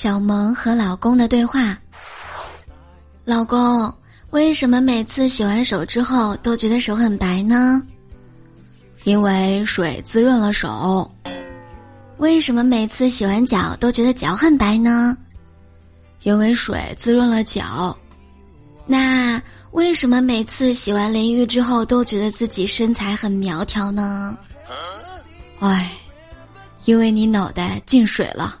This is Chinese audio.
小萌和老公的对话：老公，为什么每次洗完手之后都觉得手很白呢？因为水滋润了手。为什么每次洗完脚都觉得脚很白呢？因为水滋润了脚。那为什么每次洗完淋浴之后都觉得自己身材很苗条呢？唉，因为你脑袋进水了。